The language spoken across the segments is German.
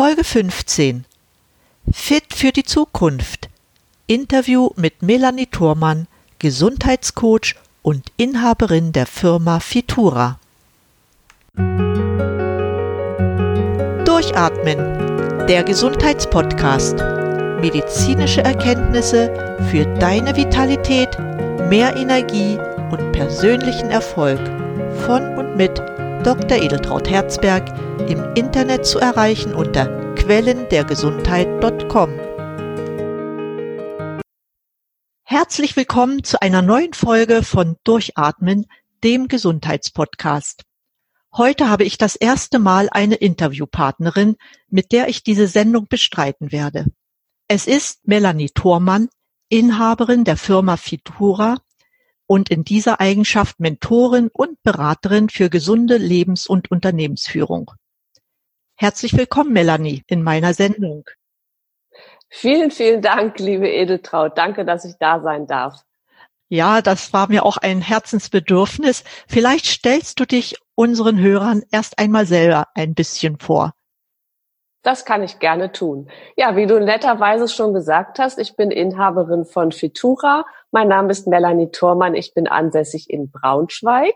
Folge 15 Fit für die Zukunft. Interview mit Melanie Thurmann, Gesundheitscoach und Inhaberin der Firma Fitura. Durchatmen, der Gesundheitspodcast. Medizinische Erkenntnisse für deine Vitalität, mehr Energie und persönlichen Erfolg von und mit Dr. Edeltraut Herzberg im Internet zu erreichen unter quellendergesundheit.com. Herzlich willkommen zu einer neuen Folge von Durchatmen, dem Gesundheitspodcast. Heute habe ich das erste Mal eine Interviewpartnerin, mit der ich diese Sendung bestreiten werde. Es ist Melanie Thormann, Inhaberin der Firma Fitura und in dieser Eigenschaft Mentorin und Beraterin für gesunde Lebens- und Unternehmensführung. Herzlich willkommen, Melanie, in meiner Sendung. Vielen, vielen Dank, liebe Edeltraut. Danke, dass ich da sein darf. Ja, das war mir auch ein Herzensbedürfnis. Vielleicht stellst du dich unseren Hörern erst einmal selber ein bisschen vor. Das kann ich gerne tun. Ja, wie du netterweise schon gesagt hast, ich bin Inhaberin von Fitura. Mein Name ist Melanie Thormann. Ich bin ansässig in Braunschweig.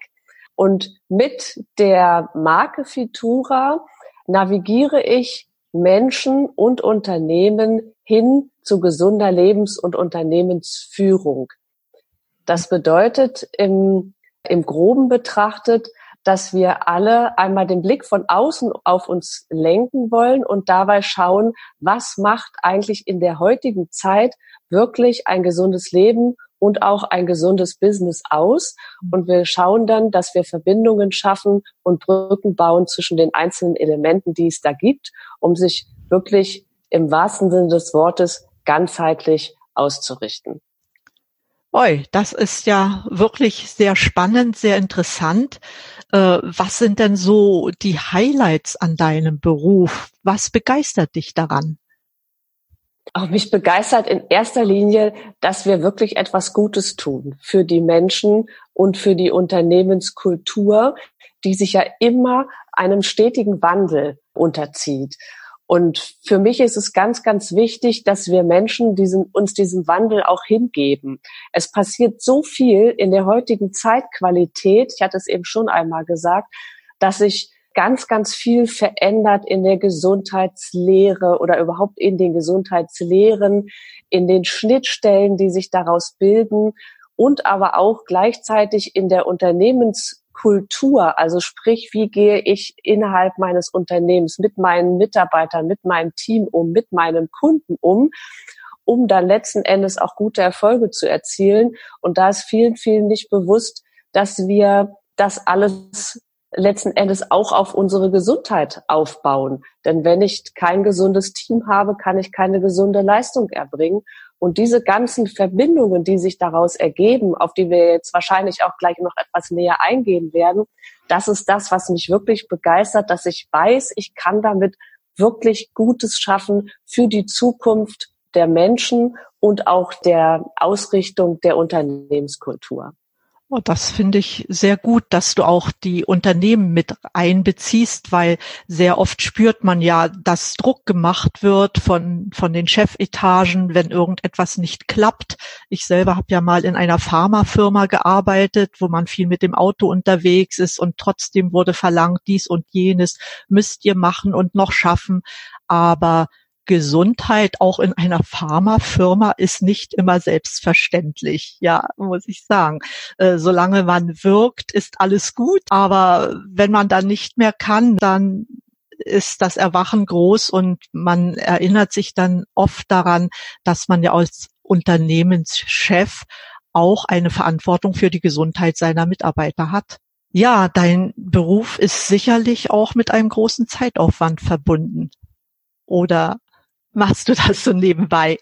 Und mit der Marke Fitura navigiere ich Menschen und Unternehmen hin zu gesunder Lebens- und Unternehmensführung. Das bedeutet im, im groben betrachtet, dass wir alle einmal den Blick von außen auf uns lenken wollen und dabei schauen, was macht eigentlich in der heutigen Zeit wirklich ein gesundes Leben und auch ein gesundes Business aus. Und wir schauen dann, dass wir Verbindungen schaffen und Brücken bauen zwischen den einzelnen Elementen, die es da gibt, um sich wirklich im wahrsten Sinne des Wortes ganzheitlich auszurichten. Oi, das ist ja wirklich sehr spannend, sehr interessant. Äh, was sind denn so die Highlights an deinem Beruf? Was begeistert dich daran? Auch mich begeistert in erster Linie, dass wir wirklich etwas Gutes tun für die Menschen und für die Unternehmenskultur, die sich ja immer einem stetigen Wandel unterzieht. Und für mich ist es ganz, ganz wichtig, dass wir Menschen diesen, uns diesem Wandel auch hingeben. Es passiert so viel in der heutigen Zeitqualität. Ich hatte es eben schon einmal gesagt, dass sich ganz, ganz viel verändert in der Gesundheitslehre oder überhaupt in den Gesundheitslehren, in den Schnittstellen, die sich daraus bilden und aber auch gleichzeitig in der Unternehmenskultur, also sprich, wie gehe ich innerhalb meines Unternehmens mit meinen Mitarbeitern, mit meinem Team um, mit meinen Kunden um, um dann letzten Endes auch gute Erfolge zu erzielen. Und da ist vielen, vielen nicht bewusst, dass wir das alles letzten Endes auch auf unsere Gesundheit aufbauen. Denn wenn ich kein gesundes Team habe, kann ich keine gesunde Leistung erbringen. Und diese ganzen Verbindungen, die sich daraus ergeben, auf die wir jetzt wahrscheinlich auch gleich noch etwas näher eingehen werden, das ist das, was mich wirklich begeistert, dass ich weiß, ich kann damit wirklich Gutes schaffen für die Zukunft der Menschen und auch der Ausrichtung der Unternehmenskultur. Oh, das finde ich sehr gut, dass du auch die Unternehmen mit einbeziehst, weil sehr oft spürt man ja, dass Druck gemacht wird von, von den Chefetagen, wenn irgendetwas nicht klappt. Ich selber habe ja mal in einer Pharmafirma gearbeitet, wo man viel mit dem Auto unterwegs ist und trotzdem wurde verlangt, dies und jenes müsst ihr machen und noch schaffen. Aber Gesundheit auch in einer Pharmafirma ist nicht immer selbstverständlich, ja, muss ich sagen. Äh, solange man wirkt, ist alles gut, aber wenn man dann nicht mehr kann, dann ist das Erwachen groß und man erinnert sich dann oft daran, dass man ja als Unternehmenschef auch eine Verantwortung für die Gesundheit seiner Mitarbeiter hat. Ja, dein Beruf ist sicherlich auch mit einem großen Zeitaufwand verbunden. Oder machst du das so nebenbei?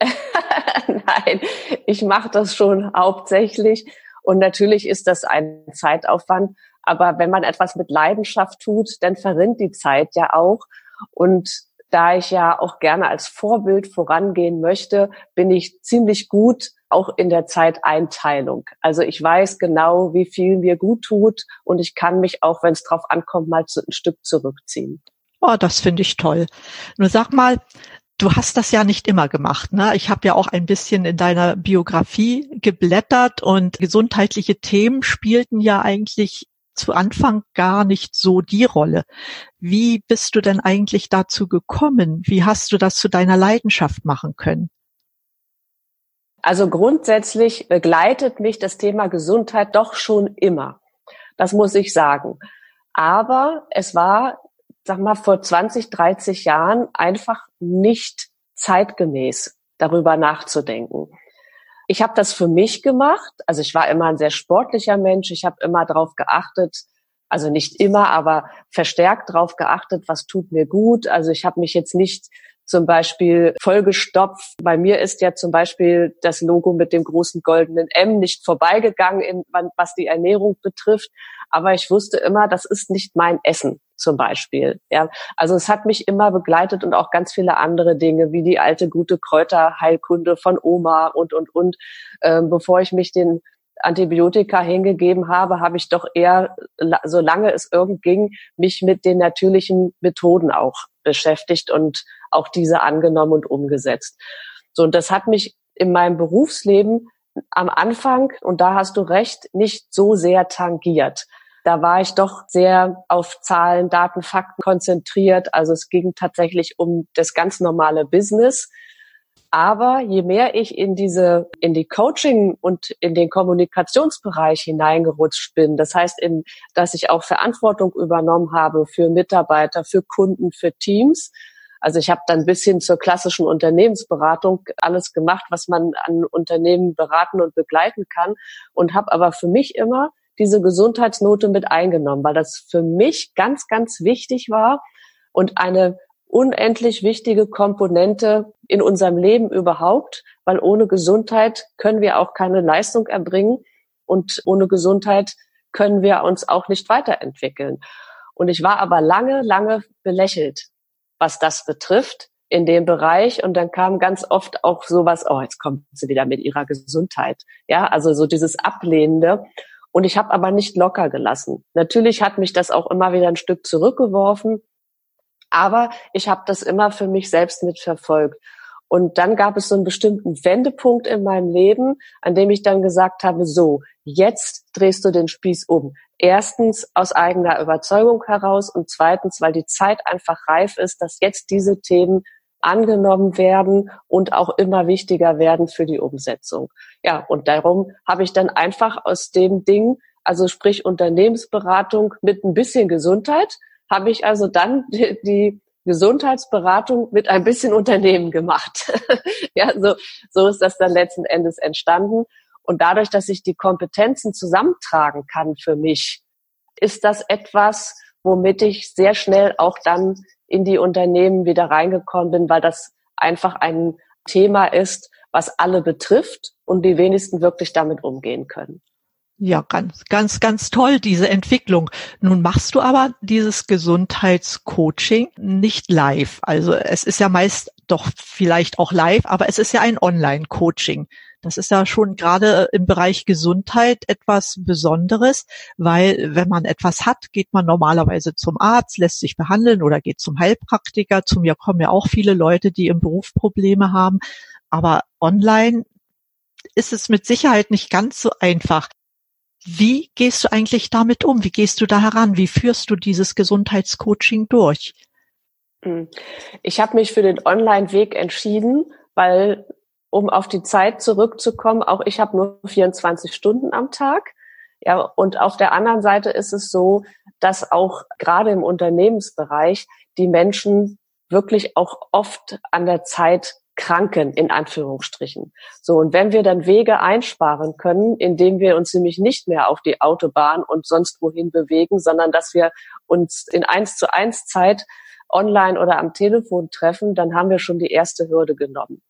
Nein, ich mache das schon hauptsächlich. Und natürlich ist das ein Zeitaufwand. Aber wenn man etwas mit Leidenschaft tut, dann verrinnt die Zeit ja auch. Und da ich ja auch gerne als Vorbild vorangehen möchte, bin ich ziemlich gut auch in der Zeiteinteilung. Also ich weiß genau, wie viel mir gut tut und ich kann mich auch, wenn es drauf ankommt, mal ein Stück zurückziehen. Oh, das finde ich toll. Nur sag mal, du hast das ja nicht immer gemacht. Ne? Ich habe ja auch ein bisschen in deiner Biografie geblättert und gesundheitliche Themen spielten ja eigentlich zu Anfang gar nicht so die Rolle. Wie bist du denn eigentlich dazu gekommen? Wie hast du das zu deiner Leidenschaft machen können? Also grundsätzlich begleitet mich das Thema Gesundheit doch schon immer. Das muss ich sagen. Aber es war, sag mal, vor 20, 30 Jahren einfach nicht zeitgemäß darüber nachzudenken. Ich habe das für mich gemacht. Also ich war immer ein sehr sportlicher Mensch. Ich habe immer darauf geachtet, also nicht immer, aber verstärkt darauf geachtet, was tut mir gut. Also ich habe mich jetzt nicht zum Beispiel vollgestopft. Bei mir ist ja zum Beispiel das Logo mit dem großen goldenen M nicht vorbeigegangen, in, was die Ernährung betrifft. Aber ich wusste immer, das ist nicht mein Essen zum Beispiel. Ja, also es hat mich immer begleitet und auch ganz viele andere Dinge, wie die alte gute Kräuterheilkunde von Oma und und und. Ähm, bevor ich mich den Antibiotika hingegeben habe, habe ich doch eher, solange es irgend ging, mich mit den natürlichen Methoden auch beschäftigt und auch diese angenommen und umgesetzt. So, und das hat mich in meinem Berufsleben am Anfang, und da hast du recht, nicht so sehr tangiert. Da war ich doch sehr auf Zahlen, Daten, Fakten konzentriert. Also es ging tatsächlich um das ganz normale Business. Aber je mehr ich in diese, in die Coaching und in den Kommunikationsbereich hineingerutscht bin, das heißt, in, dass ich auch Verantwortung übernommen habe für Mitarbeiter, für Kunden, für Teams. Also ich habe dann bis hin zur klassischen Unternehmensberatung alles gemacht, was man an Unternehmen beraten und begleiten kann und habe aber für mich immer diese Gesundheitsnote mit eingenommen, weil das für mich ganz, ganz wichtig war und eine unendlich wichtige Komponente in unserem Leben überhaupt, weil ohne Gesundheit können wir auch keine Leistung erbringen und ohne Gesundheit können wir uns auch nicht weiterentwickeln. Und ich war aber lange, lange belächelt, was das betrifft in dem Bereich. Und dann kam ganz oft auch sowas, oh, jetzt kommt sie wieder mit ihrer Gesundheit. Ja, also so dieses Ablehnende. Und ich habe aber nicht locker gelassen. Natürlich hat mich das auch immer wieder ein Stück zurückgeworfen, aber ich habe das immer für mich selbst mitverfolgt. Und dann gab es so einen bestimmten Wendepunkt in meinem Leben, an dem ich dann gesagt habe, so, jetzt drehst du den Spieß um. Erstens aus eigener Überzeugung heraus und zweitens, weil die Zeit einfach reif ist, dass jetzt diese Themen angenommen werden und auch immer wichtiger werden für die Umsetzung. Ja, und darum habe ich dann einfach aus dem Ding, also sprich Unternehmensberatung mit ein bisschen Gesundheit, habe ich also dann die, die Gesundheitsberatung mit ein bisschen Unternehmen gemacht. ja, so, so ist das dann letzten Endes entstanden. Und dadurch, dass ich die Kompetenzen zusammentragen kann für mich, ist das etwas, womit ich sehr schnell auch dann in die Unternehmen wieder reingekommen bin, weil das einfach ein Thema ist, was alle betrifft und die wenigsten wirklich damit umgehen können. Ja, ganz, ganz, ganz toll, diese Entwicklung. Nun machst du aber dieses Gesundheitscoaching nicht live. Also es ist ja meist doch vielleicht auch live, aber es ist ja ein Online-Coaching. Das ist ja schon gerade im Bereich Gesundheit etwas Besonderes, weil wenn man etwas hat, geht man normalerweise zum Arzt, lässt sich behandeln oder geht zum Heilpraktiker. Zu mir kommen ja auch viele Leute, die im Beruf Probleme haben. Aber online ist es mit Sicherheit nicht ganz so einfach. Wie gehst du eigentlich damit um? Wie gehst du da heran? Wie führst du dieses Gesundheitscoaching durch? Hm. Ich habe mich für den Online-Weg entschieden, weil, um auf die Zeit zurückzukommen, auch ich habe nur 24 Stunden am Tag. Ja, und auf der anderen Seite ist es so, dass auch gerade im Unternehmensbereich die Menschen wirklich auch oft an der Zeit Kranken in Anführungsstrichen. So, und wenn wir dann Wege einsparen können, indem wir uns nämlich nicht mehr auf die Autobahn und sonst wohin bewegen, sondern dass wir uns in eins zu eins Zeit online oder am Telefon treffen, dann haben wir schon die erste Hürde genommen.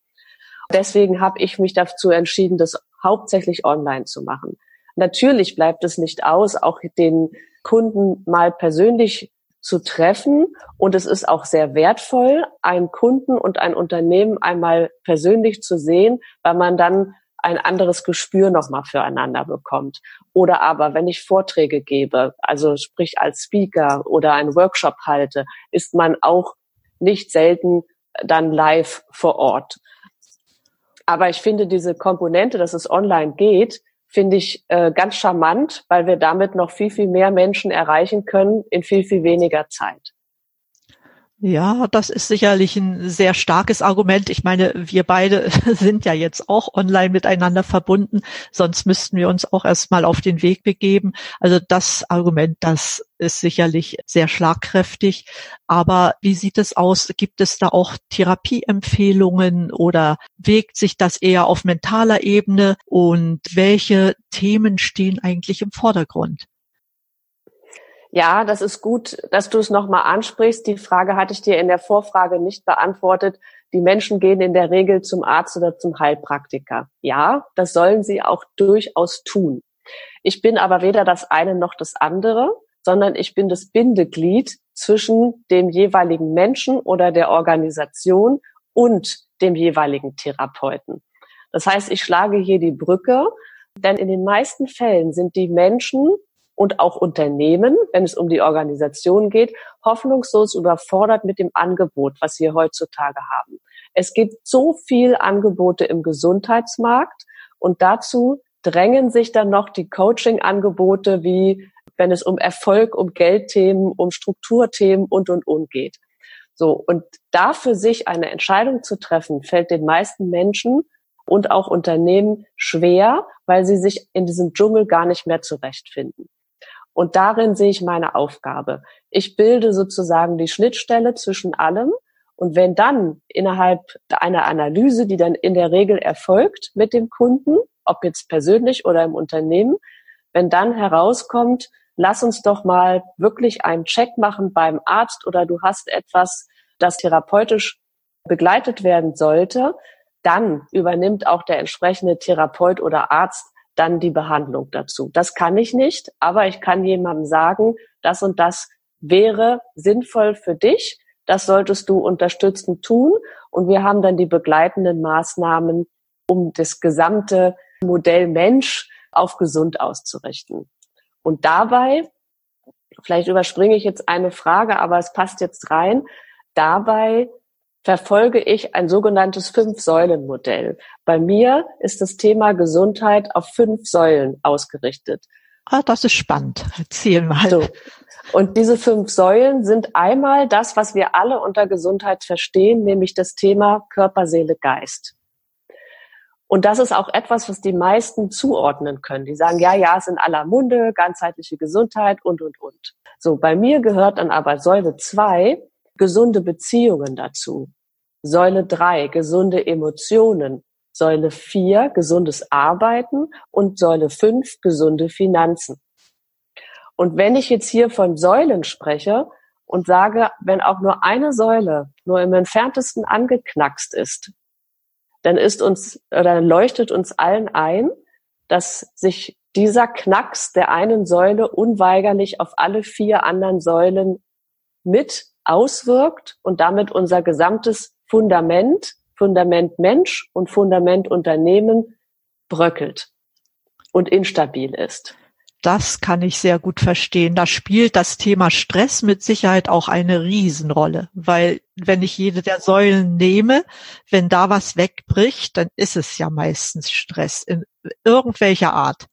Deswegen habe ich mich dazu entschieden, das hauptsächlich online zu machen. Natürlich bleibt es nicht aus, auch den Kunden mal persönlich zu treffen. Und es ist auch sehr wertvoll, einen Kunden und ein Unternehmen einmal persönlich zu sehen, weil man dann ein anderes Gespür nochmal füreinander bekommt. Oder aber, wenn ich Vorträge gebe, also sprich als Speaker oder einen Workshop halte, ist man auch nicht selten dann live vor Ort. Aber ich finde diese Komponente, dass es online geht, finde ich äh, ganz charmant, weil wir damit noch viel, viel mehr Menschen erreichen können in viel, viel weniger Zeit. Ja, das ist sicherlich ein sehr starkes Argument. Ich meine, wir beide sind ja jetzt auch online miteinander verbunden, sonst müssten wir uns auch erstmal auf den Weg begeben. Also das Argument, das ist sicherlich sehr schlagkräftig. Aber wie sieht es aus? Gibt es da auch Therapieempfehlungen oder wegt sich das eher auf mentaler Ebene? Und welche Themen stehen eigentlich im Vordergrund? Ja, das ist gut, dass du es nochmal ansprichst. Die Frage hatte ich dir in der Vorfrage nicht beantwortet. Die Menschen gehen in der Regel zum Arzt oder zum Heilpraktiker. Ja, das sollen sie auch durchaus tun. Ich bin aber weder das eine noch das andere, sondern ich bin das Bindeglied zwischen dem jeweiligen Menschen oder der Organisation und dem jeweiligen Therapeuten. Das heißt, ich schlage hier die Brücke, denn in den meisten Fällen sind die Menschen und auch Unternehmen, wenn es um die Organisation geht, hoffnungslos überfordert mit dem Angebot, was wir heutzutage haben. Es gibt so viel Angebote im Gesundheitsmarkt und dazu drängen sich dann noch die Coaching-Angebote, wie wenn es um Erfolg, um Geldthemen, um Strukturthemen und, und, und geht. So. Und da für sich eine Entscheidung zu treffen, fällt den meisten Menschen und auch Unternehmen schwer, weil sie sich in diesem Dschungel gar nicht mehr zurechtfinden. Und darin sehe ich meine Aufgabe. Ich bilde sozusagen die Schnittstelle zwischen allem. Und wenn dann innerhalb einer Analyse, die dann in der Regel erfolgt mit dem Kunden, ob jetzt persönlich oder im Unternehmen, wenn dann herauskommt, lass uns doch mal wirklich einen Check machen beim Arzt oder du hast etwas, das therapeutisch begleitet werden sollte, dann übernimmt auch der entsprechende Therapeut oder Arzt dann die Behandlung dazu. Das kann ich nicht, aber ich kann jemandem sagen, das und das wäre sinnvoll für dich, das solltest du unterstützend tun und wir haben dann die begleitenden Maßnahmen, um das gesamte Modell Mensch auf gesund auszurichten. Und dabei, vielleicht überspringe ich jetzt eine Frage, aber es passt jetzt rein, dabei verfolge ich ein sogenanntes Fünf-Säulen-Modell. Bei mir ist das Thema Gesundheit auf fünf Säulen ausgerichtet. Ah, das ist spannend. Erzähl mal. So. Und diese fünf Säulen sind einmal das, was wir alle unter Gesundheit verstehen, nämlich das Thema Körper, Seele, Geist. Und das ist auch etwas, was die meisten zuordnen können. Die sagen, ja, ja, es sind aller Munde, ganzheitliche Gesundheit und, und, und. So, bei mir gehört dann aber Säule zwei gesunde Beziehungen dazu. Säule drei gesunde Emotionen. Säule vier gesundes Arbeiten und Säule fünf gesunde Finanzen. Und wenn ich jetzt hier von Säulen spreche und sage, wenn auch nur eine Säule nur im entferntesten angeknackst ist, dann ist uns oder leuchtet uns allen ein, dass sich dieser Knacks der einen Säule unweigerlich auf alle vier anderen Säulen mit auswirkt und damit unser gesamtes Fundament, Fundament Mensch und Fundament Unternehmen bröckelt und instabil ist. Das kann ich sehr gut verstehen. Da spielt das Thema Stress mit Sicherheit auch eine Riesenrolle, weil wenn ich jede der Säulen nehme, wenn da was wegbricht, dann ist es ja meistens Stress in irgendwelcher Art.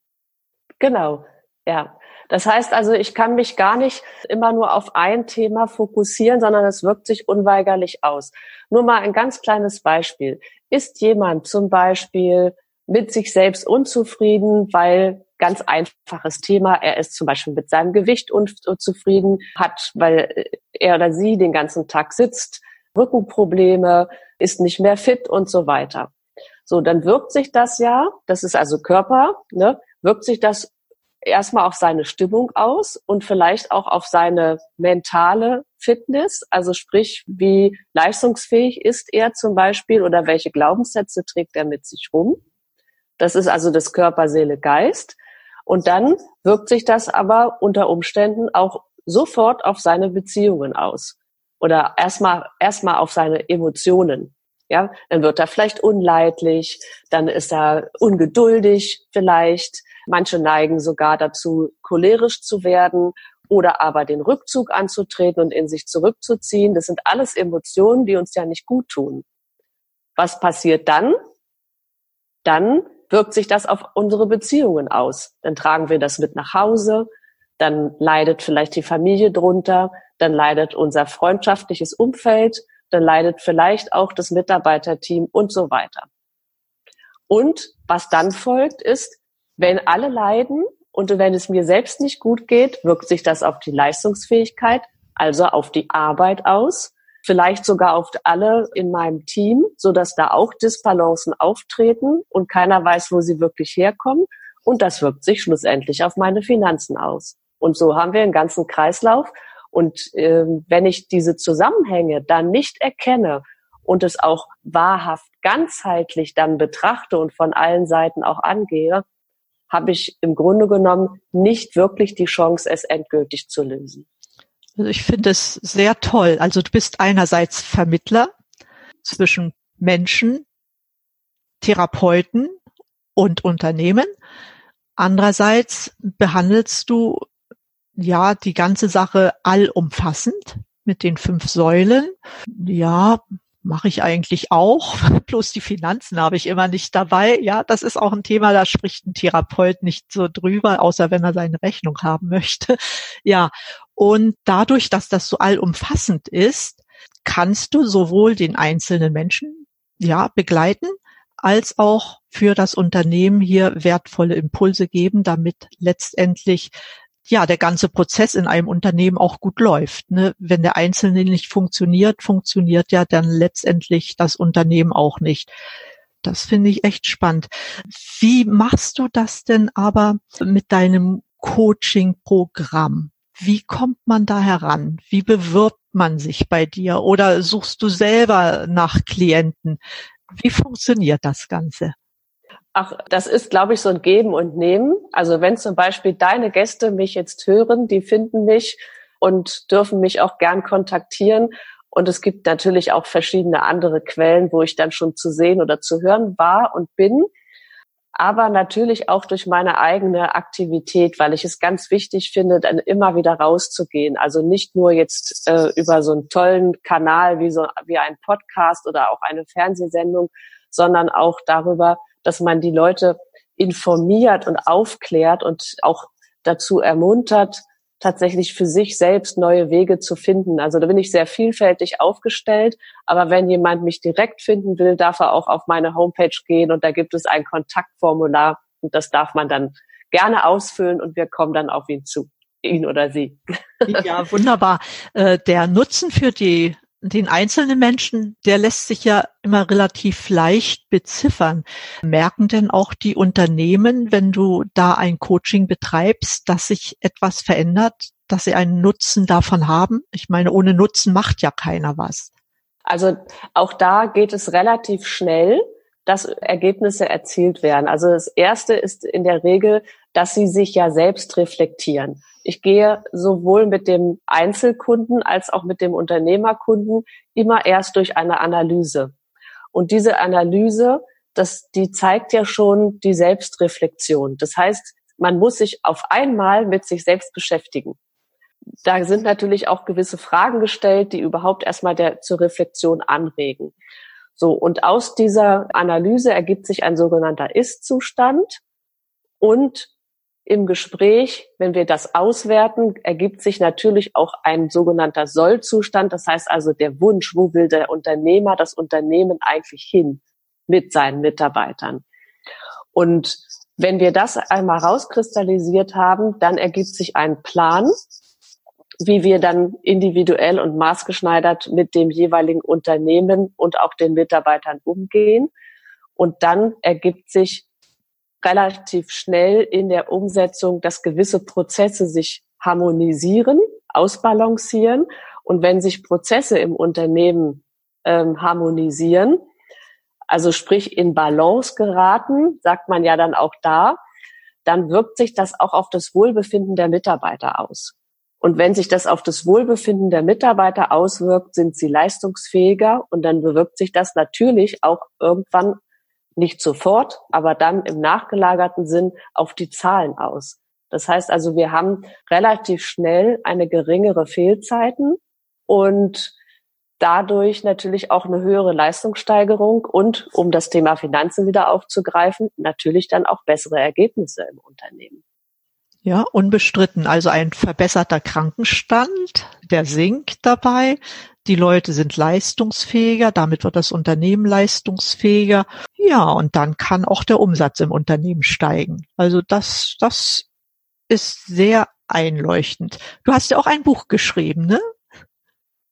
Genau, ja. Das heißt also, ich kann mich gar nicht immer nur auf ein Thema fokussieren, sondern es wirkt sich unweigerlich aus. Nur mal ein ganz kleines Beispiel. Ist jemand zum Beispiel mit sich selbst unzufrieden, weil ganz einfaches Thema, er ist zum Beispiel mit seinem Gewicht unzufrieden, hat, weil er oder sie den ganzen Tag sitzt, Rückenprobleme, ist nicht mehr fit und so weiter. So, dann wirkt sich das ja, das ist also Körper, ne, wirkt sich das erstmal auf seine Stimmung aus und vielleicht auch auf seine mentale Fitness, also sprich, wie leistungsfähig ist er zum Beispiel oder welche Glaubenssätze trägt er mit sich rum. Das ist also das Körper, Seele, Geist. Und dann wirkt sich das aber unter Umständen auch sofort auf seine Beziehungen aus oder erstmal erstmal auf seine Emotionen. Ja, dann wird er vielleicht unleidlich, dann ist er ungeduldig vielleicht. Manche neigen sogar dazu, cholerisch zu werden oder aber den Rückzug anzutreten und in sich zurückzuziehen. Das sind alles Emotionen, die uns ja nicht gut tun. Was passiert dann? Dann wirkt sich das auf unsere Beziehungen aus. Dann tragen wir das mit nach Hause, dann leidet vielleicht die Familie drunter, dann leidet unser freundschaftliches Umfeld, dann leidet vielleicht auch das Mitarbeiterteam und so weiter. Und was dann folgt ist, wenn alle leiden und wenn es mir selbst nicht gut geht, wirkt sich das auf die Leistungsfähigkeit, also auf die Arbeit aus, vielleicht sogar auf alle in meinem Team, so dass da auch Disbalancen auftreten und keiner weiß, wo sie wirklich herkommen. Und das wirkt sich schlussendlich auf meine Finanzen aus. Und so haben wir einen ganzen Kreislauf. Und äh, wenn ich diese Zusammenhänge dann nicht erkenne und es auch wahrhaft ganzheitlich dann betrachte und von allen Seiten auch angehe, habe ich im Grunde genommen nicht wirklich die Chance, es endgültig zu lösen. Also ich finde es sehr toll. Also du bist einerseits Vermittler zwischen Menschen, Therapeuten und Unternehmen. Andererseits behandelst du ja die ganze Sache allumfassend mit den fünf Säulen. Ja, mache ich eigentlich auch. Bloß die Finanzen habe ich immer nicht dabei. Ja, das ist auch ein Thema, da spricht ein Therapeut nicht so drüber, außer wenn er seine Rechnung haben möchte. Ja, und dadurch, dass das so allumfassend ist, kannst du sowohl den einzelnen Menschen ja begleiten, als auch für das Unternehmen hier wertvolle Impulse geben, damit letztendlich ja, der ganze Prozess in einem Unternehmen auch gut läuft. Ne? Wenn der Einzelne nicht funktioniert, funktioniert ja dann letztendlich das Unternehmen auch nicht. Das finde ich echt spannend. Wie machst du das denn aber mit deinem Coaching-Programm? Wie kommt man da heran? Wie bewirbt man sich bei dir? Oder suchst du selber nach Klienten? Wie funktioniert das Ganze? Ach, das ist, glaube ich, so ein Geben und Nehmen. Also wenn zum Beispiel deine Gäste mich jetzt hören, die finden mich und dürfen mich auch gern kontaktieren. Und es gibt natürlich auch verschiedene andere Quellen, wo ich dann schon zu sehen oder zu hören war und bin. Aber natürlich auch durch meine eigene Aktivität, weil ich es ganz wichtig finde, dann immer wieder rauszugehen. Also nicht nur jetzt äh, über so einen tollen Kanal wie so wie ein Podcast oder auch eine Fernsehsendung, sondern auch darüber, dass man die Leute informiert und aufklärt und auch dazu ermuntert, tatsächlich für sich selbst neue Wege zu finden. Also da bin ich sehr vielfältig aufgestellt. Aber wenn jemand mich direkt finden will, darf er auch auf meine Homepage gehen und da gibt es ein Kontaktformular und das darf man dann gerne ausfüllen und wir kommen dann auf ihn zu ihn oder sie. Ja, wunderbar. Äh, der Nutzen für die den einzelnen Menschen, der lässt sich ja immer relativ leicht beziffern. Merken denn auch die Unternehmen, wenn du da ein Coaching betreibst, dass sich etwas verändert, dass sie einen Nutzen davon haben? Ich meine, ohne Nutzen macht ja keiner was. Also auch da geht es relativ schnell, dass Ergebnisse erzielt werden. Also das erste ist in der Regel, dass sie sich ja selbst reflektieren. Ich gehe sowohl mit dem Einzelkunden als auch mit dem Unternehmerkunden immer erst durch eine Analyse. Und diese Analyse, das, die zeigt ja schon die Selbstreflexion. Das heißt, man muss sich auf einmal mit sich selbst beschäftigen. Da sind natürlich auch gewisse Fragen gestellt, die überhaupt erstmal der, zur Reflexion anregen. So, und aus dieser Analyse ergibt sich ein sogenannter Ist-Zustand und im Gespräch, wenn wir das auswerten, ergibt sich natürlich auch ein sogenannter Sollzustand. Das heißt also der Wunsch, wo will der Unternehmer das Unternehmen eigentlich hin mit seinen Mitarbeitern? Und wenn wir das einmal rauskristallisiert haben, dann ergibt sich ein Plan, wie wir dann individuell und maßgeschneidert mit dem jeweiligen Unternehmen und auch den Mitarbeitern umgehen. Und dann ergibt sich relativ schnell in der Umsetzung, dass gewisse Prozesse sich harmonisieren, ausbalancieren. Und wenn sich Prozesse im Unternehmen ähm, harmonisieren, also sprich in Balance geraten, sagt man ja dann auch da, dann wirkt sich das auch auf das Wohlbefinden der Mitarbeiter aus. Und wenn sich das auf das Wohlbefinden der Mitarbeiter auswirkt, sind sie leistungsfähiger und dann bewirkt sich das natürlich auch irgendwann nicht sofort, aber dann im nachgelagerten Sinn auf die Zahlen aus. Das heißt also, wir haben relativ schnell eine geringere Fehlzeiten und dadurch natürlich auch eine höhere Leistungssteigerung und, um das Thema Finanzen wieder aufzugreifen, natürlich dann auch bessere Ergebnisse im Unternehmen. Ja, unbestritten. Also ein verbesserter Krankenstand, der sinkt dabei. Die Leute sind leistungsfähiger, damit wird das Unternehmen leistungsfähiger. Ja, und dann kann auch der Umsatz im Unternehmen steigen. Also das, das ist sehr einleuchtend. Du hast ja auch ein Buch geschrieben, ne?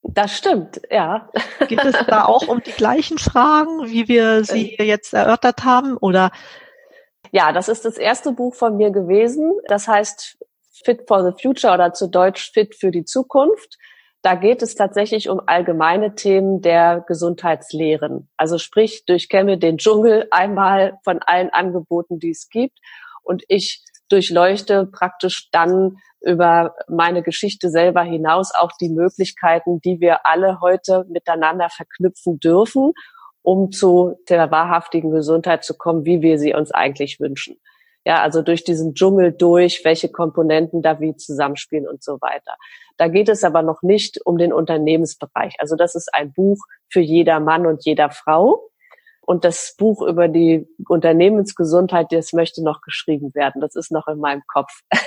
Das stimmt, ja. Geht es da auch um die gleichen Fragen, wie wir sie äh. jetzt erörtert haben, oder ja, das ist das erste Buch von mir gewesen. Das heißt Fit for the Future oder zu Deutsch Fit für die Zukunft. Da geht es tatsächlich um allgemeine Themen der Gesundheitslehren. Also sprich, durchkämme den Dschungel einmal von allen Angeboten, die es gibt. Und ich durchleuchte praktisch dann über meine Geschichte selber hinaus auch die Möglichkeiten, die wir alle heute miteinander verknüpfen dürfen um zu der wahrhaftigen Gesundheit zu kommen, wie wir sie uns eigentlich wünschen. Ja, also durch diesen Dschungel durch, welche Komponenten da wie zusammenspielen und so weiter. Da geht es aber noch nicht um den Unternehmensbereich. Also das ist ein Buch für jeder Mann und jeder Frau. Und das Buch über die Unternehmensgesundheit, das möchte noch geschrieben werden. Das ist noch in meinem Kopf.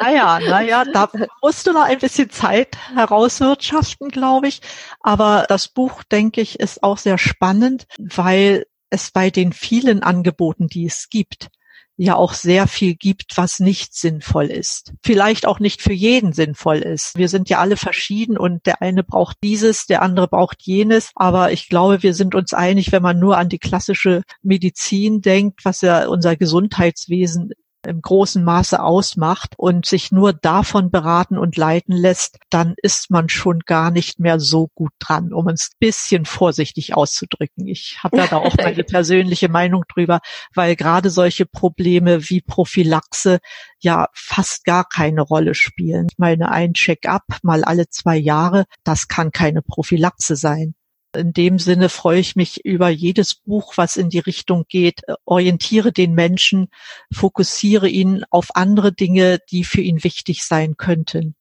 Naja, naja, da musst du noch ein bisschen Zeit herauswirtschaften, glaube ich. Aber das Buch, denke ich, ist auch sehr spannend, weil es bei den vielen Angeboten, die es gibt, ja auch sehr viel gibt, was nicht sinnvoll ist. Vielleicht auch nicht für jeden sinnvoll ist. Wir sind ja alle verschieden und der eine braucht dieses, der andere braucht jenes. Aber ich glaube, wir sind uns einig, wenn man nur an die klassische Medizin denkt, was ja unser Gesundheitswesen im großen Maße ausmacht und sich nur davon beraten und leiten lässt, dann ist man schon gar nicht mehr so gut dran, um es ein bisschen vorsichtig auszudrücken. Ich habe da auch meine persönliche Meinung drüber, weil gerade solche Probleme wie Prophylaxe ja fast gar keine Rolle spielen. Ich meine, ein Check-up mal alle zwei Jahre, das kann keine Prophylaxe sein in dem Sinne freue ich mich über jedes Buch, was in die Richtung geht. Orientiere den Menschen, fokussiere ihn auf andere Dinge, die für ihn wichtig sein könnten.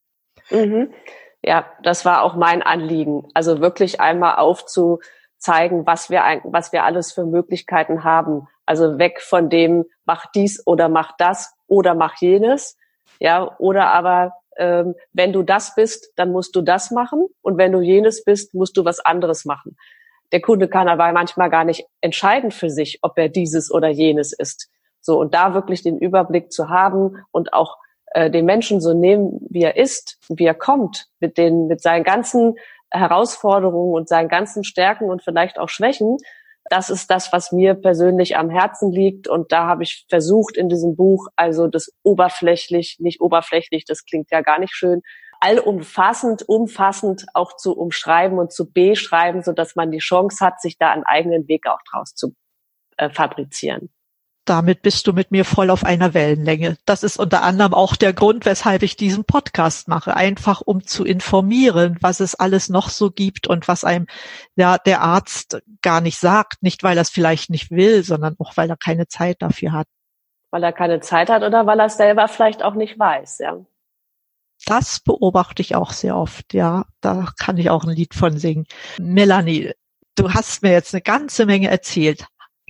Mhm. Ja, das war auch mein Anliegen. Also wirklich einmal aufzuzeigen, was wir, was wir alles für Möglichkeiten haben. Also weg von dem, mach dies oder mach das oder mach jenes. Ja, oder aber ähm, wenn du das bist, dann musst du das machen und wenn du jenes bist, musst du was anderes machen. Der Kunde kann aber manchmal gar nicht entscheiden für sich, ob er dieses oder jenes ist. So und da wirklich den Überblick zu haben und auch äh, den Menschen so nehmen, wie er ist, wie er kommt, mit den mit seinen ganzen Herausforderungen und seinen ganzen Stärken und vielleicht auch Schwächen das ist das, was mir persönlich am Herzen liegt. Und da habe ich versucht in diesem Buch, also das oberflächlich, nicht oberflächlich, das klingt ja gar nicht schön, allumfassend, umfassend auch zu umschreiben und zu beschreiben, so dass man die Chance hat, sich da einen eigenen Weg auch draus zu äh, fabrizieren damit bist du mit mir voll auf einer Wellenlänge. Das ist unter anderem auch der Grund, weshalb ich diesen Podcast mache, einfach um zu informieren, was es alles noch so gibt und was einem ja der Arzt gar nicht sagt, nicht weil er es vielleicht nicht will, sondern auch weil er keine Zeit dafür hat. Weil er keine Zeit hat oder weil er es selber vielleicht auch nicht weiß, ja. Das beobachte ich auch sehr oft, ja. Da kann ich auch ein Lied von singen. Melanie, du hast mir jetzt eine ganze Menge erzählt.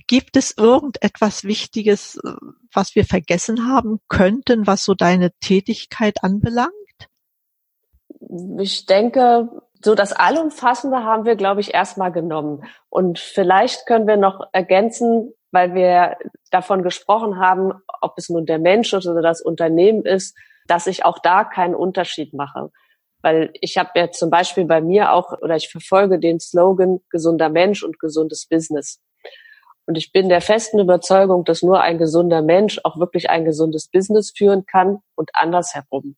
Gibt es irgendetwas Wichtiges, äh, was wir vergessen haben könnten, was so deine Tätigkeit anbelangt? Ich denke, so das Allumfassende haben wir, glaube ich, erstmal genommen. Und vielleicht können wir noch ergänzen, weil wir davon gesprochen haben, ob es nun der Mensch oder das Unternehmen ist, dass ich auch da keinen Unterschied mache. Weil ich habe ja zum Beispiel bei mir auch, oder ich verfolge den Slogan gesunder Mensch und gesundes Business. Und ich bin der festen Überzeugung, dass nur ein gesunder Mensch auch wirklich ein gesundes Business führen kann und andersherum.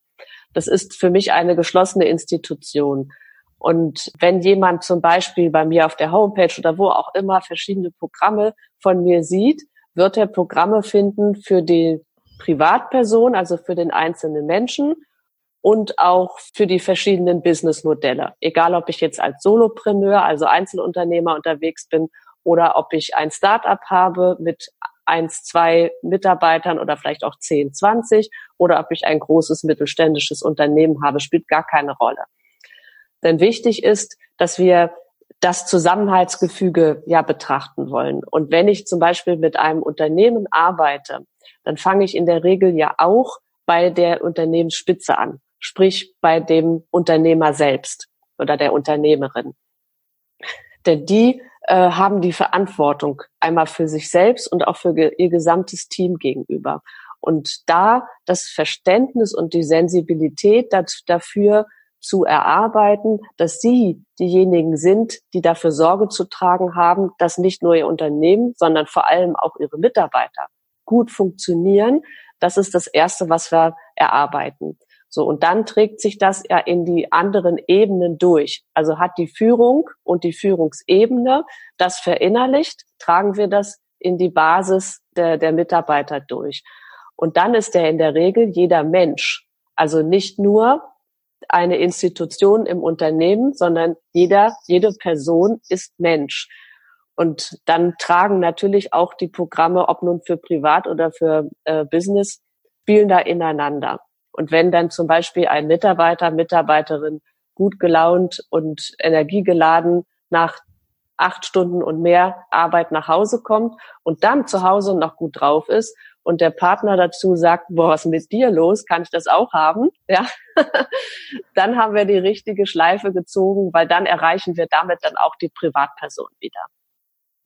Das ist für mich eine geschlossene Institution. Und wenn jemand zum Beispiel bei mir auf der Homepage oder wo auch immer verschiedene Programme von mir sieht, wird er Programme finden für die Privatperson, also für den einzelnen Menschen und auch für die verschiedenen Businessmodelle. Egal, ob ich jetzt als Solopreneur, also Einzelunternehmer unterwegs bin oder ob ich ein Startup habe mit eins, zwei Mitarbeitern oder vielleicht auch zehn, zwanzig oder ob ich ein großes mittelständisches Unternehmen habe, spielt gar keine Rolle. Denn wichtig ist, dass wir das Zusammenhaltsgefüge ja betrachten wollen. Und wenn ich zum Beispiel mit einem Unternehmen arbeite, dann fange ich in der Regel ja auch bei der Unternehmensspitze an, sprich bei dem Unternehmer selbst oder der Unternehmerin. Denn die äh, haben die Verantwortung einmal für sich selbst und auch für ihr gesamtes Team gegenüber. Und da das Verständnis und die Sensibilität dafür zu erarbeiten, dass sie diejenigen sind, die dafür Sorge zu tragen haben, dass nicht nur ihr Unternehmen, sondern vor allem auch ihre Mitarbeiter gut funktionieren. Das ist das Erste, was wir erarbeiten. So, und dann trägt sich das ja in die anderen Ebenen durch. Also hat die Führung und die Führungsebene das verinnerlicht, tragen wir das in die Basis der, der Mitarbeiter durch. Und dann ist der in der Regel jeder Mensch. Also nicht nur eine Institution im Unternehmen, sondern jeder, jede Person ist Mensch. Und dann tragen natürlich auch die Programme, ob nun für Privat oder für äh, Business, spielen da ineinander. Und wenn dann zum Beispiel ein Mitarbeiter, Mitarbeiterin gut gelaunt und energiegeladen nach acht Stunden und mehr Arbeit nach Hause kommt und dann zu Hause noch gut drauf ist, und der Partner dazu sagt, boah, was ist mit dir los? Kann ich das auch haben? Ja, dann haben wir die richtige Schleife gezogen, weil dann erreichen wir damit dann auch die Privatperson wieder.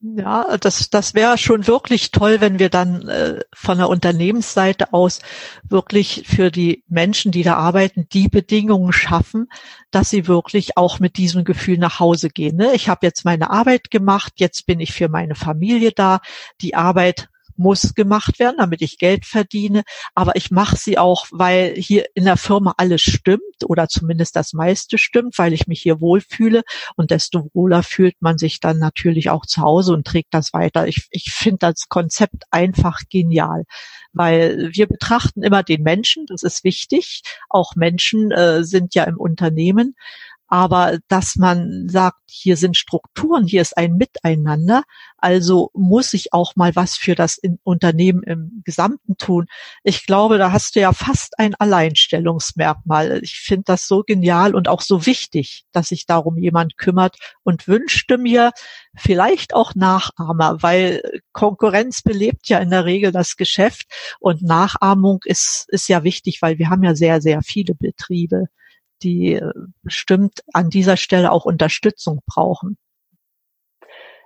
Ja, das, das wäre schon wirklich toll, wenn wir dann äh, von der Unternehmensseite aus wirklich für die Menschen, die da arbeiten, die Bedingungen schaffen, dass sie wirklich auch mit diesem Gefühl nach Hause gehen. Ne? Ich habe jetzt meine Arbeit gemacht, jetzt bin ich für meine Familie da. Die Arbeit muss gemacht werden, damit ich Geld verdiene. Aber ich mache sie auch, weil hier in der Firma alles stimmt oder zumindest das meiste stimmt, weil ich mich hier wohlfühle. Und desto wohler fühlt man sich dann natürlich auch zu Hause und trägt das weiter. Ich, ich finde das Konzept einfach genial, weil wir betrachten immer den Menschen. Das ist wichtig. Auch Menschen äh, sind ja im Unternehmen aber dass man sagt, hier sind Strukturen, hier ist ein Miteinander, also muss ich auch mal was für das Unternehmen im Gesamten tun. Ich glaube, da hast du ja fast ein Alleinstellungsmerkmal. Ich finde das so genial und auch so wichtig, dass sich darum jemand kümmert und wünschte mir vielleicht auch Nachahmer, weil Konkurrenz belebt ja in der Regel das Geschäft und Nachahmung ist, ist ja wichtig, weil wir haben ja sehr, sehr viele Betriebe die äh, bestimmt an dieser Stelle auch Unterstützung brauchen.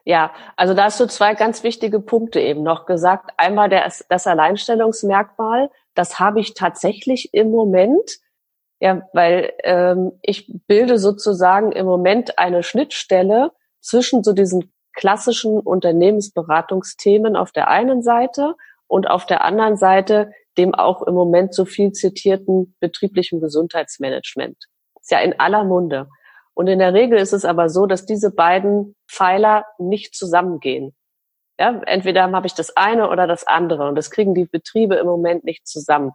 Ja, also da hast du zwei ganz wichtige Punkte eben noch gesagt. Einmal der, das Alleinstellungsmerkmal, das habe ich tatsächlich im Moment, ja, weil ähm, ich bilde sozusagen im Moment eine Schnittstelle zwischen so diesen klassischen Unternehmensberatungsthemen auf der einen Seite und auf der anderen Seite dem auch im Moment so viel zitierten betrieblichen Gesundheitsmanagement. Ist ja in aller Munde. Und in der Regel ist es aber so, dass diese beiden Pfeiler nicht zusammengehen. Ja, entweder habe ich das eine oder das andere und das kriegen die Betriebe im Moment nicht zusammen.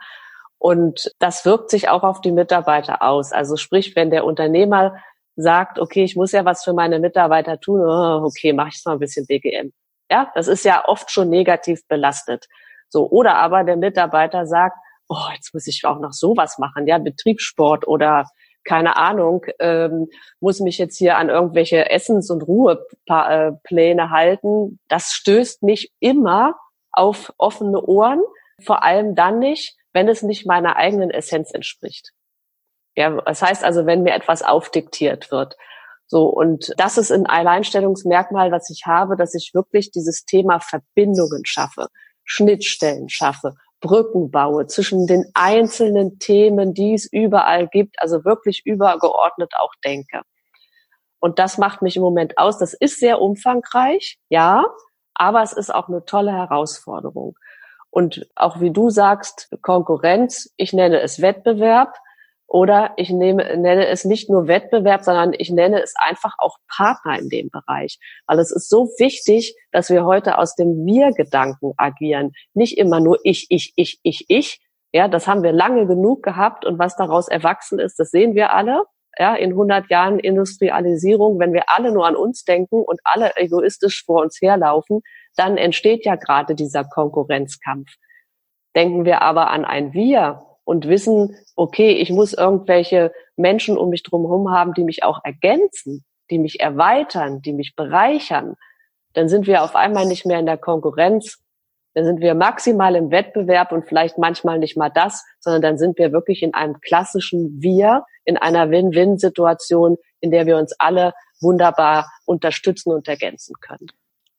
Und das wirkt sich auch auf die Mitarbeiter aus. Also sprich, wenn der Unternehmer sagt, okay, ich muss ja was für meine Mitarbeiter tun, oh, okay, mache ich mal ein bisschen BGM. Ja, das ist ja oft schon negativ belastet. So, oder aber der Mitarbeiter sagt, oh, jetzt muss ich auch noch sowas machen, ja, Betriebssport oder keine Ahnung, ähm, muss mich jetzt hier an irgendwelche Essens- und Ruhepläne halten. Das stößt nicht immer auf offene Ohren, vor allem dann nicht, wenn es nicht meiner eigenen Essenz entspricht. Ja, das heißt also, wenn mir etwas aufdiktiert wird. So, und das ist ein Alleinstellungsmerkmal, was ich habe, dass ich wirklich dieses Thema Verbindungen schaffe. Schnittstellen schaffe, Brücken baue zwischen den einzelnen Themen, die es überall gibt, also wirklich übergeordnet auch denke. Und das macht mich im Moment aus. Das ist sehr umfangreich, ja, aber es ist auch eine tolle Herausforderung. Und auch wie du sagst, Konkurrenz, ich nenne es Wettbewerb, oder ich nehme, nenne es nicht nur Wettbewerb, sondern ich nenne es einfach auch Partner in dem Bereich. Weil es ist so wichtig, dass wir heute aus dem Wir-Gedanken agieren. Nicht immer nur ich, ich, ich, ich, ich, Ja, das haben wir lange genug gehabt und was daraus erwachsen ist, das sehen wir alle. Ja, in 100 Jahren Industrialisierung, wenn wir alle nur an uns denken und alle egoistisch vor uns herlaufen, dann entsteht ja gerade dieser Konkurrenzkampf. Denken wir aber an ein Wir und wissen, okay, ich muss irgendwelche Menschen um mich drumherum haben, die mich auch ergänzen, die mich erweitern, die mich bereichern, dann sind wir auf einmal nicht mehr in der Konkurrenz, dann sind wir maximal im Wettbewerb und vielleicht manchmal nicht mal das, sondern dann sind wir wirklich in einem klassischen Wir, in einer Win-Win-Situation, in der wir uns alle wunderbar unterstützen und ergänzen können.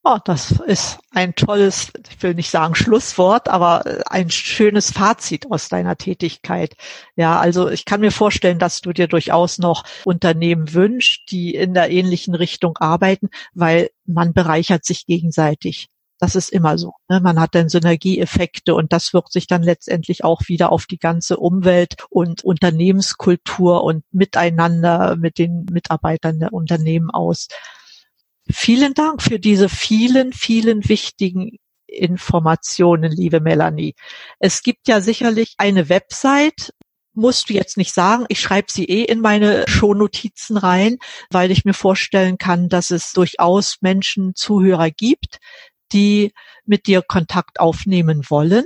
Oh, das ist ein tolles, ich will nicht sagen Schlusswort, aber äh, ein schönes Fazit aus deiner Tätigkeit. Ja, also ich kann mir vorstellen, dass du dir durchaus noch Unternehmen wünschst, die in der ähnlichen Richtung arbeiten, weil man bereichert sich gegenseitig. Das ist immer so. Ne? Man hat dann Synergieeffekte und das wirkt sich dann letztendlich auch wieder auf die ganze Umwelt und Unternehmenskultur und Miteinander mit den Mitarbeitern der Unternehmen aus. Vielen Dank für diese vielen, vielen wichtigen Informationen, liebe Melanie. Es gibt ja sicherlich eine Website, musst du jetzt nicht sagen. Ich schreibe sie eh in meine Shownotizen rein, weil ich mir vorstellen kann, dass es durchaus Menschen, Zuhörer gibt, die mit dir Kontakt aufnehmen wollen.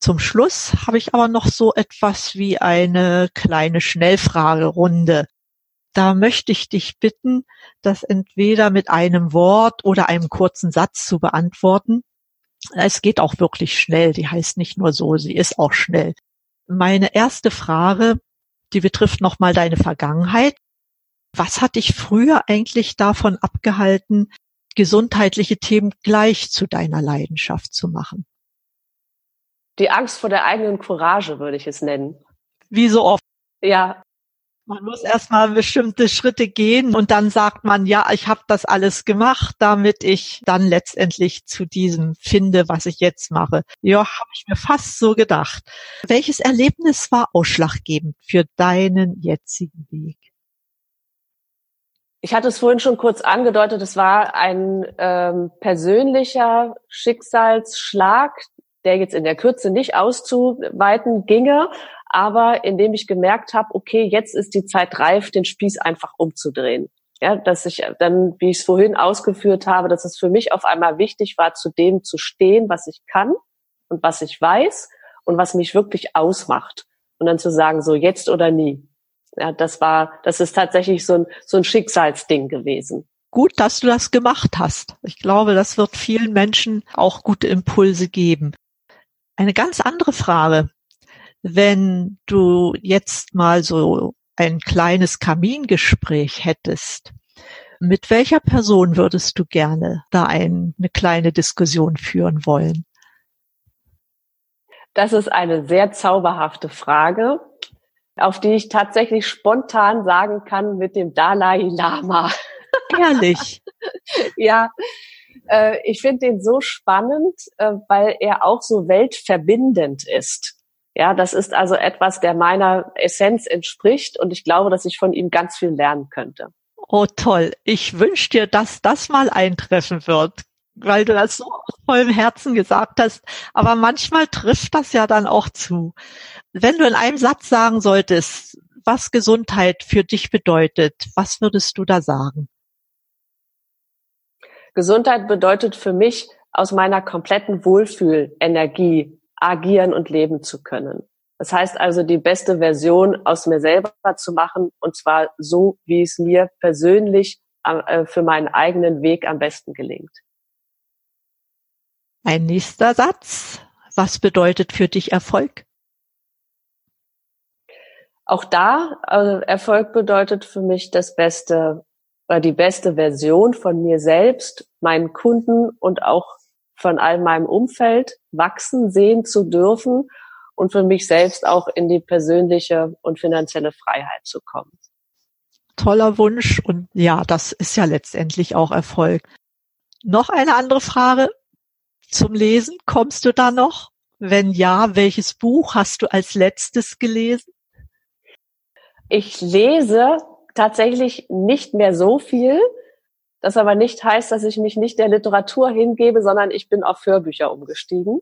Zum Schluss habe ich aber noch so etwas wie eine kleine Schnellfragerunde. Da möchte ich dich bitten, das entweder mit einem Wort oder einem kurzen Satz zu beantworten. Es geht auch wirklich schnell. Die heißt nicht nur so, sie ist auch schnell. Meine erste Frage, die betrifft nochmal deine Vergangenheit. Was hat dich früher eigentlich davon abgehalten, gesundheitliche Themen gleich zu deiner Leidenschaft zu machen? Die Angst vor der eigenen Courage würde ich es nennen. Wie so oft. Ja, man muss erstmal bestimmte Schritte gehen und dann sagt man, ja, ich habe das alles gemacht, damit ich dann letztendlich zu diesem finde, was ich jetzt mache. Ja, habe ich mir fast so gedacht. Welches Erlebnis war ausschlaggebend für deinen jetzigen Weg? Ich hatte es vorhin schon kurz angedeutet, es war ein ähm, persönlicher Schicksalsschlag, der jetzt in der Kürze nicht auszuweiten ginge, aber indem ich gemerkt habe, okay, jetzt ist die Zeit reif, den Spieß einfach umzudrehen. Ja, dass ich dann, wie ich es vorhin ausgeführt habe, dass es für mich auf einmal wichtig war, zu dem zu stehen, was ich kann und was ich weiß und was mich wirklich ausmacht. Und dann zu sagen, so jetzt oder nie. Ja, das war, das ist tatsächlich so ein, so ein Schicksalsding gewesen. Gut, dass du das gemacht hast. Ich glaube, das wird vielen Menschen auch gute Impulse geben. Eine ganz andere Frage. Wenn du jetzt mal so ein kleines Kamingespräch hättest, mit welcher Person würdest du gerne da ein, eine kleine Diskussion führen wollen? Das ist eine sehr zauberhafte Frage, auf die ich tatsächlich spontan sagen kann mit dem Dalai Lama. Ehrlich. ja, äh, ich finde den so spannend, äh, weil er auch so weltverbindend ist. Ja, das ist also etwas, der meiner Essenz entspricht und ich glaube, dass ich von ihm ganz viel lernen könnte. Oh toll. Ich wünsche dir, dass das mal eintreffen wird, weil du das so voll im Herzen gesagt hast. Aber manchmal trifft das ja dann auch zu. Wenn du in einem Satz sagen solltest, was Gesundheit für dich bedeutet, was würdest du da sagen? Gesundheit bedeutet für mich, aus meiner kompletten Wohlfühlenergie agieren und leben zu können. Das heißt also, die beste Version aus mir selber zu machen und zwar so, wie es mir persönlich äh, für meinen eigenen Weg am besten gelingt. Ein nächster Satz. Was bedeutet für dich Erfolg? Auch da, also Erfolg bedeutet für mich das Beste, oder die beste Version von mir selbst, meinen Kunden und auch von all meinem Umfeld wachsen sehen zu dürfen und für mich selbst auch in die persönliche und finanzielle Freiheit zu kommen. Toller Wunsch und ja, das ist ja letztendlich auch Erfolg. Noch eine andere Frage zum Lesen. Kommst du da noch? Wenn ja, welches Buch hast du als letztes gelesen? Ich lese tatsächlich nicht mehr so viel. Das aber nicht heißt, dass ich mich nicht der Literatur hingebe, sondern ich bin auf Hörbücher umgestiegen.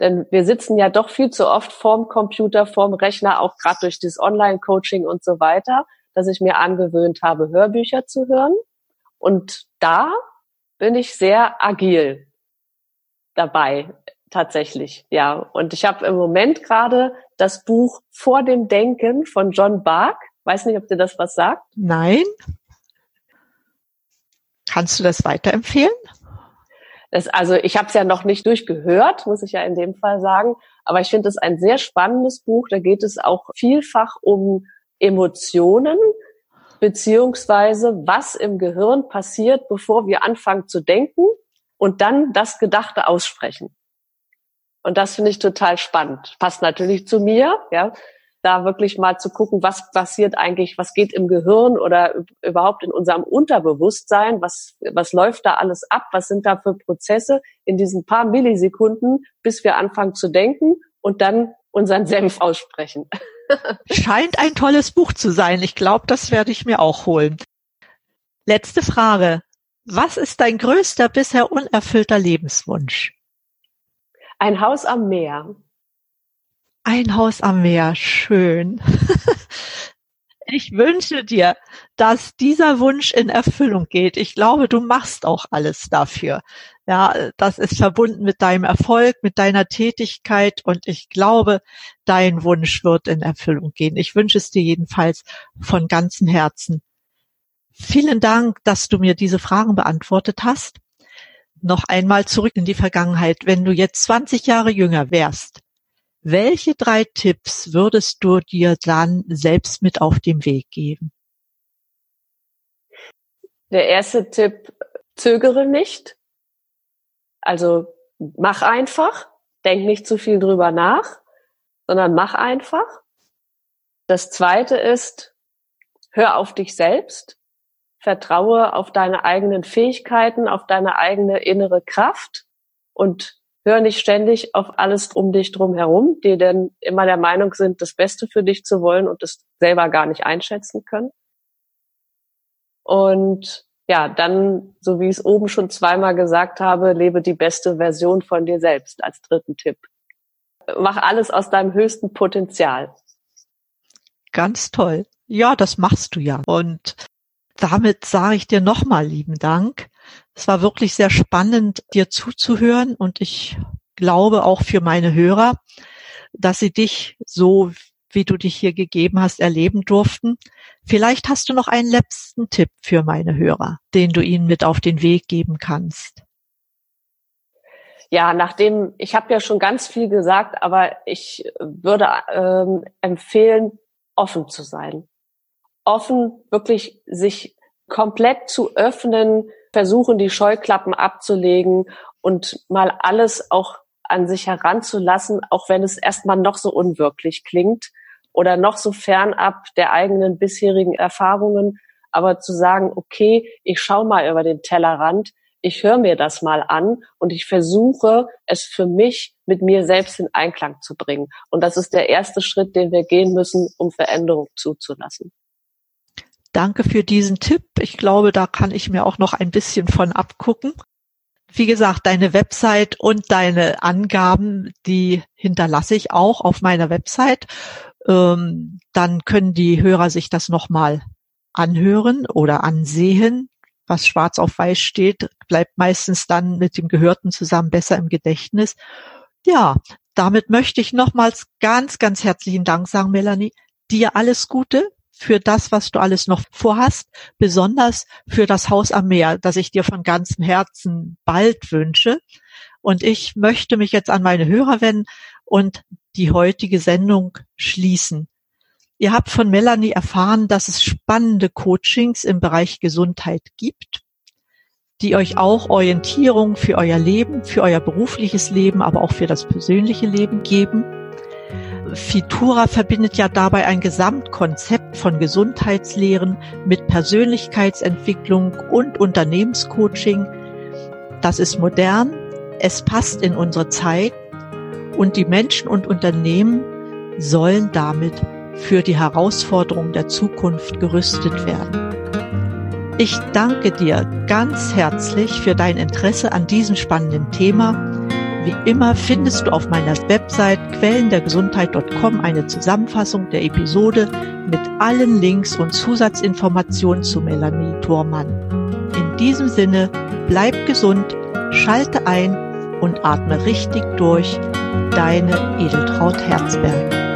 Denn wir sitzen ja doch viel zu oft vorm Computer, vorm Rechner, auch gerade durch das Online-Coaching und so weiter, dass ich mir angewöhnt habe, Hörbücher zu hören. Und da bin ich sehr agil dabei, tatsächlich, ja. Und ich habe im Moment gerade das Buch Vor dem Denken von John Bark. Weiß nicht, ob dir das was sagt. Nein. Kannst du das weiterempfehlen? Das, also ich habe es ja noch nicht durchgehört, muss ich ja in dem Fall sagen. Aber ich finde es ein sehr spannendes Buch. Da geht es auch vielfach um Emotionen, beziehungsweise was im Gehirn passiert, bevor wir anfangen zu denken und dann das Gedachte aussprechen. Und das finde ich total spannend. Passt natürlich zu mir, ja da wirklich mal zu gucken, was passiert eigentlich, was geht im Gehirn oder überhaupt in unserem Unterbewusstsein, was, was läuft da alles ab, was sind da für Prozesse in diesen paar Millisekunden, bis wir anfangen zu denken und dann unseren Senf aussprechen. Scheint ein tolles Buch zu sein. Ich glaube, das werde ich mir auch holen. Letzte Frage. Was ist dein größter bisher unerfüllter Lebenswunsch? Ein Haus am Meer. Ein Haus am Meer, schön. ich wünsche dir, dass dieser Wunsch in Erfüllung geht. Ich glaube, du machst auch alles dafür. Ja, das ist verbunden mit deinem Erfolg, mit deiner Tätigkeit und ich glaube, dein Wunsch wird in Erfüllung gehen. Ich wünsche es dir jedenfalls von ganzem Herzen. Vielen Dank, dass du mir diese Fragen beantwortet hast. Noch einmal zurück in die Vergangenheit. Wenn du jetzt 20 Jahre jünger wärst, welche drei Tipps würdest du dir dann selbst mit auf den Weg geben? Der erste Tipp, zögere nicht. Also mach einfach, denk nicht zu viel drüber nach, sondern mach einfach. Das zweite ist, hör auf dich selbst, vertraue auf deine eigenen Fähigkeiten, auf deine eigene innere Kraft und hör nicht ständig auf alles um dich drum herum, die denn immer der Meinung sind, das Beste für dich zu wollen und das selber gar nicht einschätzen können. Und ja, dann, so wie ich es oben schon zweimal gesagt habe, lebe die beste Version von dir selbst als dritten Tipp. Mach alles aus deinem höchsten Potenzial. Ganz toll. Ja, das machst du ja. Und damit sage ich dir nochmal lieben Dank. Es war wirklich sehr spannend, dir zuzuhören und ich glaube auch für meine Hörer, dass sie dich so, wie du dich hier gegeben hast, erleben durften. Vielleicht hast du noch einen letzten Tipp für meine Hörer, den du ihnen mit auf den Weg geben kannst. Ja, nachdem, ich habe ja schon ganz viel gesagt, aber ich würde ähm, empfehlen, offen zu sein. Offen, wirklich sich komplett zu öffnen, versuchen, die Scheuklappen abzulegen und mal alles auch an sich heranzulassen, auch wenn es erstmal noch so unwirklich klingt oder noch so fernab der eigenen bisherigen Erfahrungen, aber zu sagen, okay, ich schaue mal über den Tellerrand, ich höre mir das mal an und ich versuche, es für mich mit mir selbst in Einklang zu bringen. Und das ist der erste Schritt, den wir gehen müssen, um Veränderung zuzulassen. Danke für diesen Tipp. Ich glaube, da kann ich mir auch noch ein bisschen von abgucken. Wie gesagt, deine Website und deine Angaben, die hinterlasse ich auch auf meiner Website. Ähm, dann können die Hörer sich das nochmal anhören oder ansehen. Was schwarz auf weiß steht, bleibt meistens dann mit dem Gehörten zusammen besser im Gedächtnis. Ja, damit möchte ich nochmals ganz, ganz herzlichen Dank sagen, Melanie. Dir alles Gute für das, was du alles noch vorhast, besonders für das Haus am Meer, das ich dir von ganzem Herzen bald wünsche. Und ich möchte mich jetzt an meine Hörer wenden und die heutige Sendung schließen. Ihr habt von Melanie erfahren, dass es spannende Coachings im Bereich Gesundheit gibt, die euch auch Orientierung für euer Leben, für euer berufliches Leben, aber auch für das persönliche Leben geben. Fitura verbindet ja dabei ein Gesamtkonzept von Gesundheitslehren mit Persönlichkeitsentwicklung und Unternehmenscoaching. Das ist modern, es passt in unsere Zeit und die Menschen und Unternehmen sollen damit für die Herausforderungen der Zukunft gerüstet werden. Ich danke dir ganz herzlich für dein Interesse an diesem spannenden Thema Wie immer findest du auf meiner Website quellendergesundheit.com eine Zusammenfassung der Episode mit allen Links und Zusatzinformationen zu Melanie Thormann. In diesem Sinne, bleib gesund, schalte ein und atme richtig durch. Deine Edeltraut Herzberg.